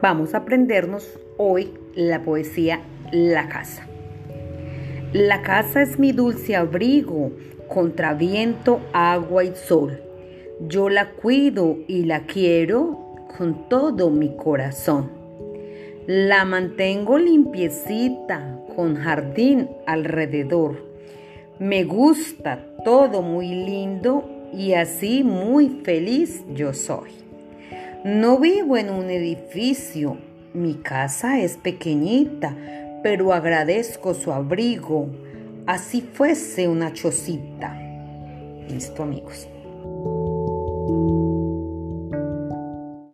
Vamos a aprendernos hoy la poesía La casa. La casa es mi dulce abrigo contra viento, agua y sol. Yo la cuido y la quiero con todo mi corazón. La mantengo limpiecita con jardín alrededor. Me gusta todo muy lindo y así muy feliz yo soy. No vivo en un edificio, mi casa es pequeñita, pero agradezco su abrigo, así fuese una chocita. Listo amigos.